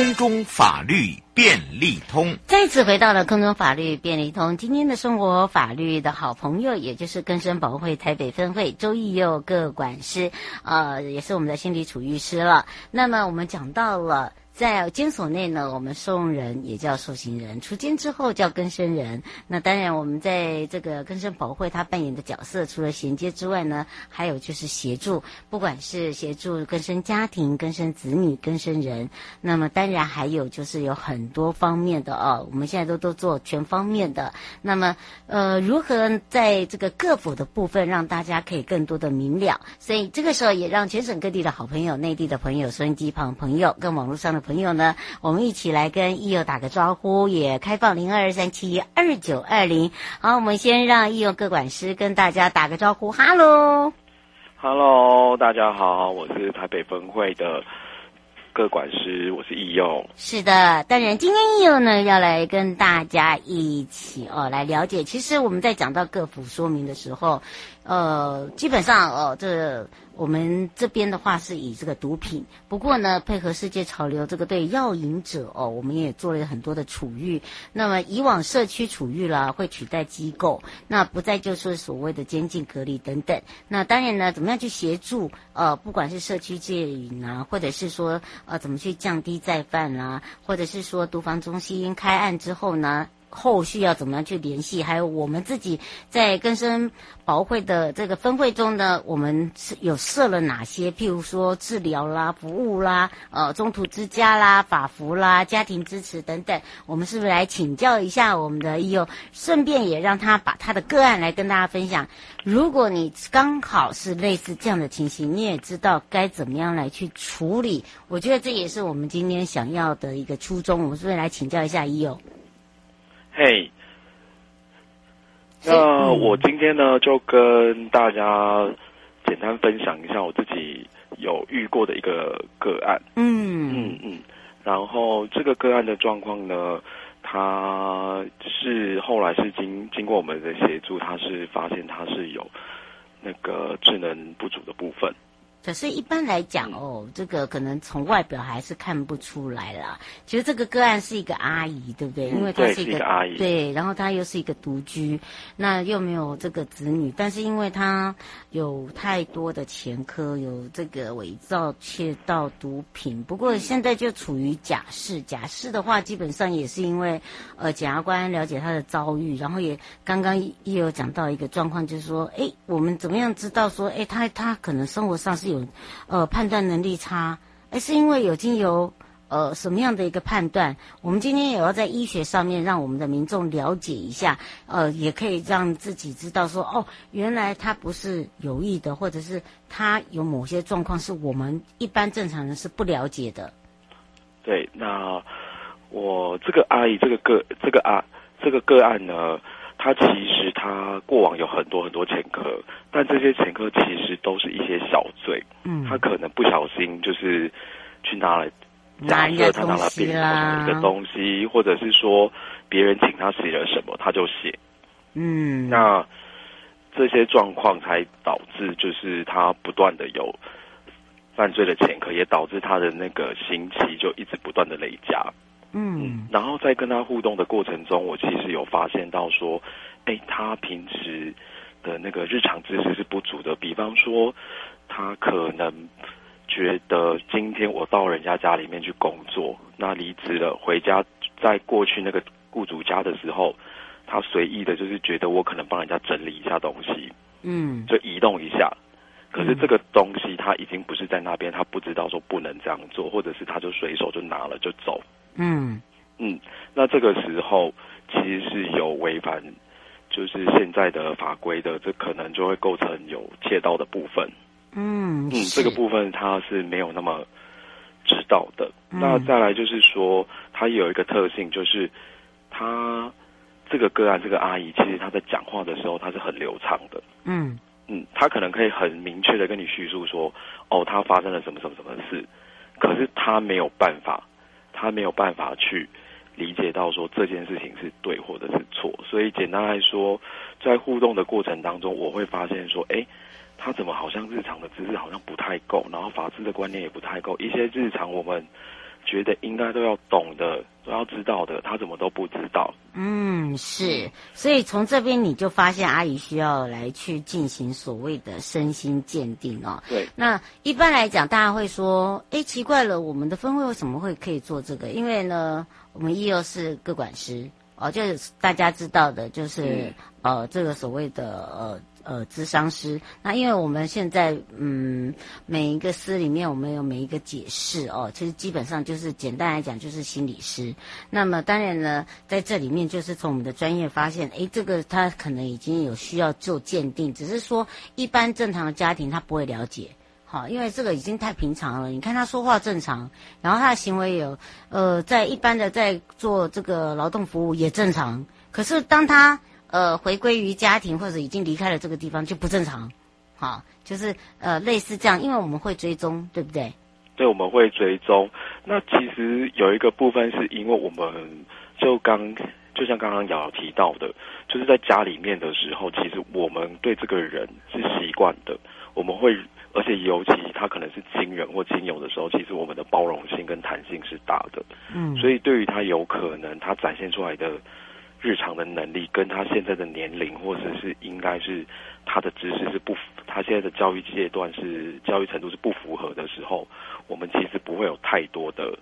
空中法律便利通，再次回到了空中法律便利通。今天的生活法律的好朋友，也就是根生保会台北分会周义佑各管师，呃，也是我们的心理处育师了。那么我们讲到了。在监所内呢，我们受用人也叫受刑人，出监之后叫更生人。那当然，我们在这个更生保会，他扮演的角色，除了衔接之外呢，还有就是协助，不管是协助更生家庭、更生子女、更生人。那么当然还有就是有很多方面的哦，我们现在都都做全方面的。那么呃，如何在这个各府的部分让大家可以更多的明了？所以这个时候也让全省各地的好朋友、内地的朋友、收音机旁朋友跟网络上的。朋友呢，我们一起来跟益友打个招呼，也开放零二二三七二九二零。好，我们先让奕佑个管师跟大家打个招呼，哈喽，哈喽，大家好，我是台北分会的各管师，我是易佑。是的，当然今天易佑呢要来跟大家一起哦来了解，其实我们在讲到各府说明的时候，呃，基本上哦这。我们这边的话是以这个毒品，不过呢，配合世界潮流，这个对药瘾者哦，我们也做了很多的处遇。那么以往社区处遇啦，会取代机构，那不再就是所谓的监禁隔离等等。那当然呢，怎么样去协助呃，不管是社区戒瘾啊，或者是说呃，怎么去降低再犯啦、啊，或者是说毒防中心开案之后呢？后续要怎么样去联系？还有我们自己在更生保会的这个分会中呢，我们是有设了哪些？譬如说治疗啦、服务啦、呃中途之家啦、法服啦、家庭支持等等。我们是不是来请教一下我们的奕佑？顺便也让他把他的个案来跟大家分享。如果你刚好是类似这样的情形，你也知道该怎么样来去处理。我觉得这也是我们今天想要的一个初衷。我们是不是来请教一下奕佑？嘿，hey, 那我今天呢，就跟大家简单分享一下我自己有遇过的一个个案。嗯嗯嗯，然后这个个案的状况呢，他是后来是经经过我们的协助，他是发现他是有那个智能不足的部分。可是，一般来讲哦，这个可能从外表还是看不出来啦。其实这个个案是一个阿姨，对不对？因为她是一个，嗯，对，是一个阿姨，对，然后她又是一个独居，那又没有这个子女，但是因为她有太多的前科，有这个伪造窃盗毒品。不过现在就处于假释，假释的话，基本上也是因为呃，检察官了解她的遭遇，然后也刚刚也有讲到一个状况，就是说，哎，我们怎么样知道说，哎，她她可能生活上是。有，呃，判断能力差，而是因为有经由呃什么样的一个判断？我们今天也要在医学上面让我们的民众了解一下，呃，也可以让自己知道说，哦，原来他不是有意的，或者是他有某些状况是我们一般正常人是不了解的。对，那我这个阿姨，这个个这个啊这个个案呢？他其实他过往有很多很多前科，但这些前科其实都是一些小罪。嗯，他可能不小心就是去拿了，假设他拿了别人的东西，或者是说别人请他写了什么，他就写。嗯，那这些状况才导致就是他不断的有犯罪的前科，也导致他的那个刑期就一直不断的累加。嗯，然后在跟他互动的过程中，我其实有发现到说，哎，他平时的那个日常知识是不足的。比方说，他可能觉得今天我到人家家里面去工作，那离职了回家，在过去那个雇主家的时候，他随意的就是觉得我可能帮人家整理一下东西，嗯，就移动一下。可是这个东西他已经不是在那边，他不知道说不能这样做，或者是他就随手就拿了就走。嗯嗯，那这个时候其实是有违反，就是现在的法规的，这可能就会构成有窃盗的部分。嗯嗯，这个部分他是没有那么知道的。嗯、那再来就是说，他有一个特性，就是他这个个案这个阿姨，其实她在讲话的时候，她是很流畅的。嗯嗯，她可能可以很明确的跟你叙述说，哦，她发生了什么什么什么事，可是她没有办法，他没有办法去。理解到说这件事情是对或者是错，所以简单来说，在互动的过程当中，我会发现说，哎，他怎么好像日常的知识好像不太够，然后法治的观念也不太够，一些日常我们觉得应该都要懂的、都要知道的，他怎么都不知道。嗯，是，所以从这边你就发现阿姨需要来去进行所谓的身心鉴定哦。对，那一般来讲，大家会说，哎，奇怪了，我们的分会为什么会可以做这个？因为呢。我们一又是个管师哦，就是大家知道的，就是、嗯、呃，这个所谓的呃呃咨商师。那因为我们现在嗯，每一个师里面，我们有每一个解释哦，其实基本上就是简单来讲就是心理师。那么当然呢，在这里面就是从我们的专业发现，诶，这个他可能已经有需要做鉴定，只是说一般正常的家庭他不会了解。好，因为这个已经太平常了。你看他说话正常，然后他的行为有，呃，在一般的在做这个劳动服务也正常。可是当他呃回归于家庭或者已经离开了这个地方就不正常。好，就是呃类似这样，因为我们会追踪，对不对？对，我们会追踪。那其实有一个部分是因为我们就刚就像刚刚瑶瑶提到的，就是在家里面的时候，其实我们对这个人是习惯的，我们会。而且尤其他可能是亲人或亲友的时候，其实我们的包容性跟弹性是大的。嗯，所以对于他有可能他展现出来的日常的能力，跟他现在的年龄或者是应该是他的知识是不符，他现在的教育阶段是教育程度是不符合的时候，我们其实不会有太多的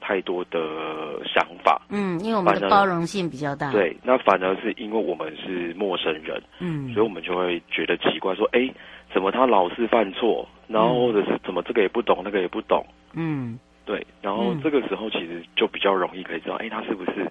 太多的想法。嗯，因为我们的包容性比较大。对，那反而是因为我们是陌生人，嗯，所以我们就会觉得奇怪，说，哎。怎么他老是犯错，然后或者是怎么这个也不懂，那个也不懂，嗯，对，然后这个时候其实就比较容易可以知道，哎，他是不是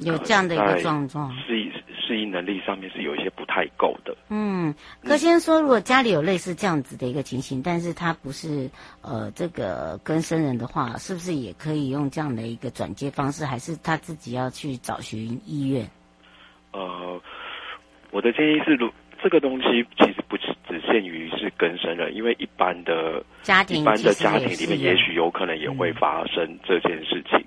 有这样的一个状况，适应适应能力上面是有一些不太够的。嗯，柯先说，如果家里有类似这样子的一个情形，但是他不是呃这个跟生人的话，是不是也可以用这样的一个转接方式，还是他自己要去找寻医院？呃，我的建议是，如这个东西其实不是。只限于是跟生人，因为一般的家庭，一般的家庭里面，也许有可能也会发生这件事情。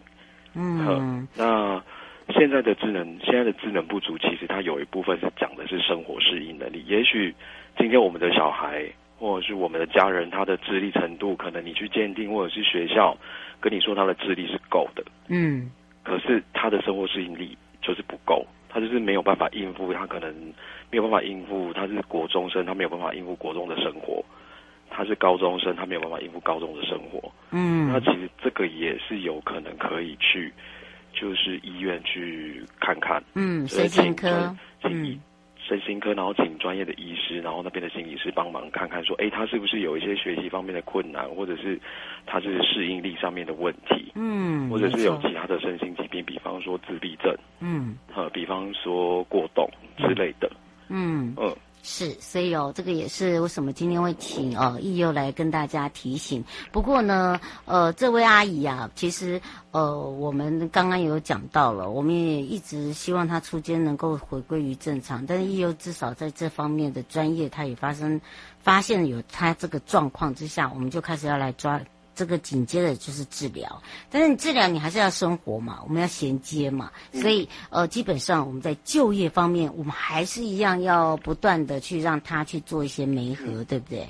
嗯，那现在的智能，现在的智能不足，其实它有一部分是讲的是生活适应能力。也许今天我们的小孩或者是我们的家人，他的智力程度，可能你去鉴定或者是学校跟你说他的智力是够的，嗯，可是他的生活适应力就是不够。他就是没有办法应付，他可能没有办法应付。他是国中生，他没有办法应付国中的生活；他是高中生，他没有办法应付高中的生活。嗯，那其实这个也是有可能可以去，就是医院去看看。嗯，身心科。嗯。身心科，然后请专业的医师，然后那边的心理师帮忙看看，说，哎，他是不是有一些学习方面的困难，或者是他是适应力上面的问题，嗯，或者是有其他的身心疾病，比方说自闭症，嗯，呃，比方说过动之类的，嗯嗯。是，所以哦，这个也是为什么今天会请哦易优来跟大家提醒。不过呢，呃，这位阿姨啊，其实呃，我们刚刚有讲到了，我们也一直希望她出监能够回归于正常。但是易优至少在这方面的专业，她也发生发现有她这个状况之下，我们就开始要来抓。这个紧接着就是治疗，但是你治疗你还是要生活嘛，我们要衔接嘛，所以呃，基本上我们在就业方面，我们还是一样要不断的去让他去做一些媒合，嗯、对不对？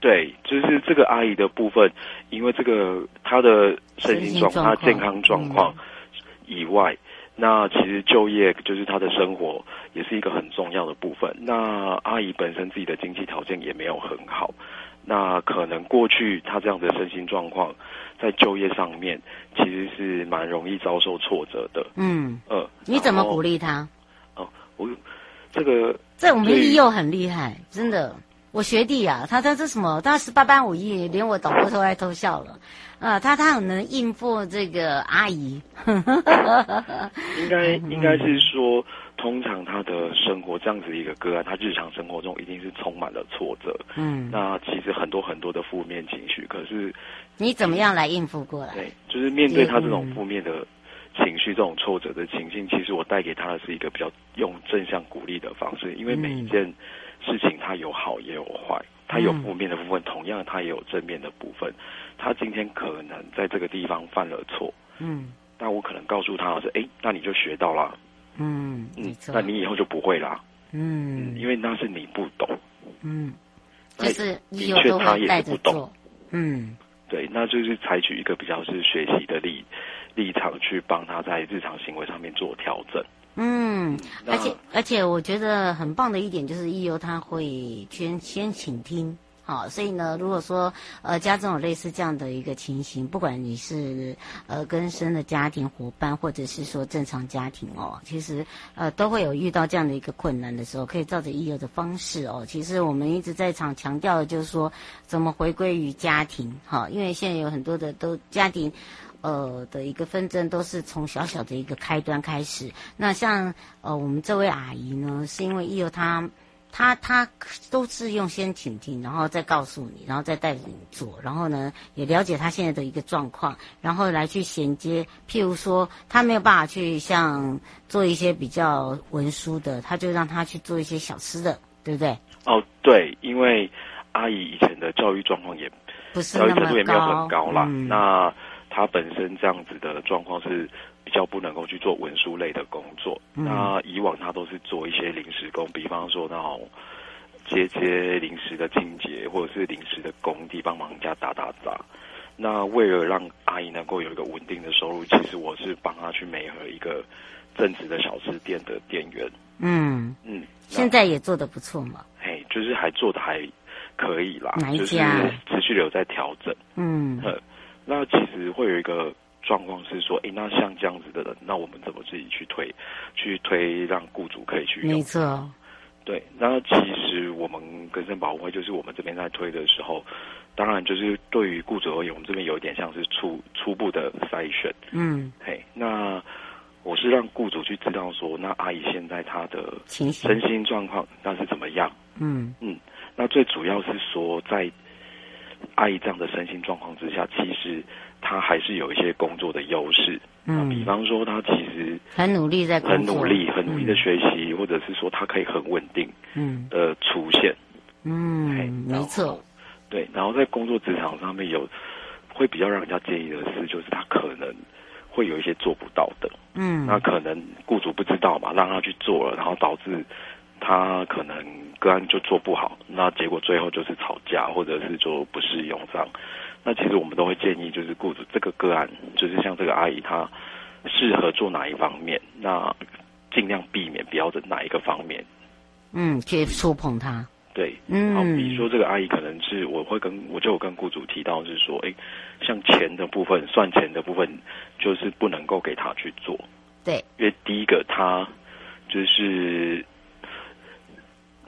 对，就是这个阿姨的部分，因为这个她的身心状况、她健康状况以外，嗯、那其实就业就是她的生活也是一个很重要的部分。那阿姨本身自己的经济条件也没有很好。那可能过去他这样的身心状况，在就业上面其实是蛮容易遭受挫折的。嗯，呃，你怎么鼓励他？哦，我这个在我们医幼很厉害，真的。我学弟啊，他他这什么？他十八般武艺，连我导播都爱偷笑了。啊，他他很能应付这个阿姨。应该应该是说，通常他的生活这样子一个个案，他日常生活中一定是充满了挫折。嗯，那其实很多很多的负面情绪，可是你怎么样来应付过来？对，就是面对他这种负面的情绪、这种挫折的情境，其实我带给他的是一个比较用正向鼓励的方式，因为每一件事情它有好也有坏。他有负面的部分，嗯、同样他也有正面的部分。他今天可能在这个地方犯了错，嗯，但我可能告诉他的是，哎，那你就学到了，嗯嗯，那你以后就不会啦，嗯，因为那是你不懂，嗯，就是的确他也是不懂，嗯，对，那就是采取一个比较是学习的立立场去帮他在日常行为上面做调整。嗯，而且而且我觉得很棒的一点就是一游他会先先倾听，好，所以呢，如果说呃家中有类似这样的一个情形，不管你是呃更生的家庭伙伴，或者是说正常家庭哦，其实呃都会有遇到这样的一个困难的时候，可以照着一游的方式哦。其实我们一直在场强调的就是说，怎么回归于家庭，哈，因为现在有很多的都家庭。呃的一个纷争都是从小小的一个开端开始。那像呃我们这位阿姨呢，是因为一游她她她都是用先倾听，然后再告诉你，然后再带着你做，然后呢也了解他现在的一个状况，然后来去衔接。譬如说他没有办法去像做一些比较文书的，他就让他去做一些小吃的，对不对？哦，对，因为阿姨以前的教育状况也不是那么高，教育程度也没有很高啦。嗯、那他本身这样子的状况是比较不能够去做文书类的工作。嗯、那以往他都是做一些临时工，比方说那种接接临时的清洁，或者是临时的工地帮忙人家打打杂。那为了让阿姨能够有一个稳定的收入，其实我是帮他去美合一个正职的小吃店的店员。嗯嗯，现在也做的不错嘛。嘿，就是还做的还可以啦，哪一家？就是持续有在调整。嗯。那其实会有一个状况是说，诶，那像这样子的人，那我们怎么自己去推，去推让雇主可以去用？没错。对，那其实我们根生保护会就是我们这边在推的时候，当然就是对于雇主而言，我们这边有一点像是初初步的筛选。嗯。嘿，那我是让雇主去知道说，那阿姨现在她的身心状况那是怎么样？嗯嗯。那最主要是说在。阿姨这样的身心状况之下，其实她还是有一些工作的优势。嗯，比方说她其实很努力在工作，很努力，很努力的学习，嗯、或者是说她可以很稳定，嗯，的出现。嗯，没错。对，然后在工作职场上面有会比较让人家介意的事，就是她可能会有一些做不到的。嗯，那可能雇主不知道嘛，让他去做了，然后导致。他可能个案就做不好，那结果最后就是吵架，或者是说不适用这样。那其实我们都会建议，就是雇主这个个案，就是像这个阿姨她适合做哪一方面，那尽量避免不要在哪一个方面。嗯，去触碰她。对，嗯，好，比如说这个阿姨可能是我会跟我就有跟雇主提到，是说，哎，像钱的部分，算钱的部分，就是不能够给她去做。对，因为第一个她就是。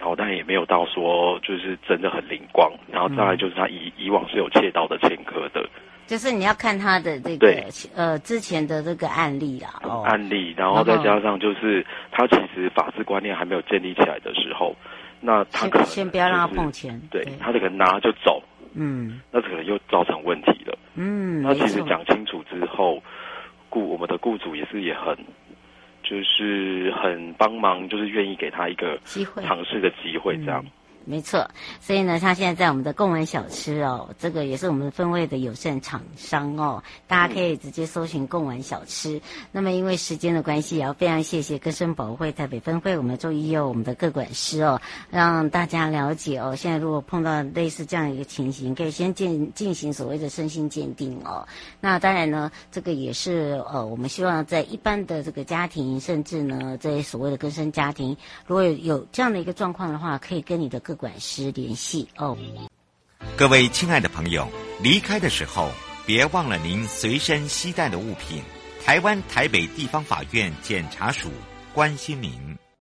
然后，但也没有到说就是真的很灵光。然后再来就是他以以往是有窃盗的前科的，就是你要看他的这个呃之前的这个案例啦，哦，案例，然后再加上就是他其实法治观念还没有建立起来的时候，那他可能、就是、先不要让他碰钱，对，对他这个拿就走，嗯，那可能又造成问题了，嗯，那其实讲清楚之后，雇我们的雇主也是也很。就是很帮忙，就是愿意给他一个机会尝试的机会，这样。没错，所以呢，他现在在我们的贡丸小吃哦，这个也是我们的分会的友善厂商哦，大家可以直接搜寻贡丸小吃。那么因为时间的关系，也要非常谢谢更生保会台北分会我们周奕佑我们的各管师哦，让大家了解哦。现在如果碰到类似这样一个情形，可以先进进行所谓的身心鉴定哦。那当然呢，这个也是呃，我们希望在一般的这个家庭，甚至呢，在所谓的更生家庭，如果有有这样的一个状况的话，可以跟你的个管师联系哦。各位亲爱的朋友，离开的时候别忘了您随身携带的物品。台湾台北地方法院检察署关心您。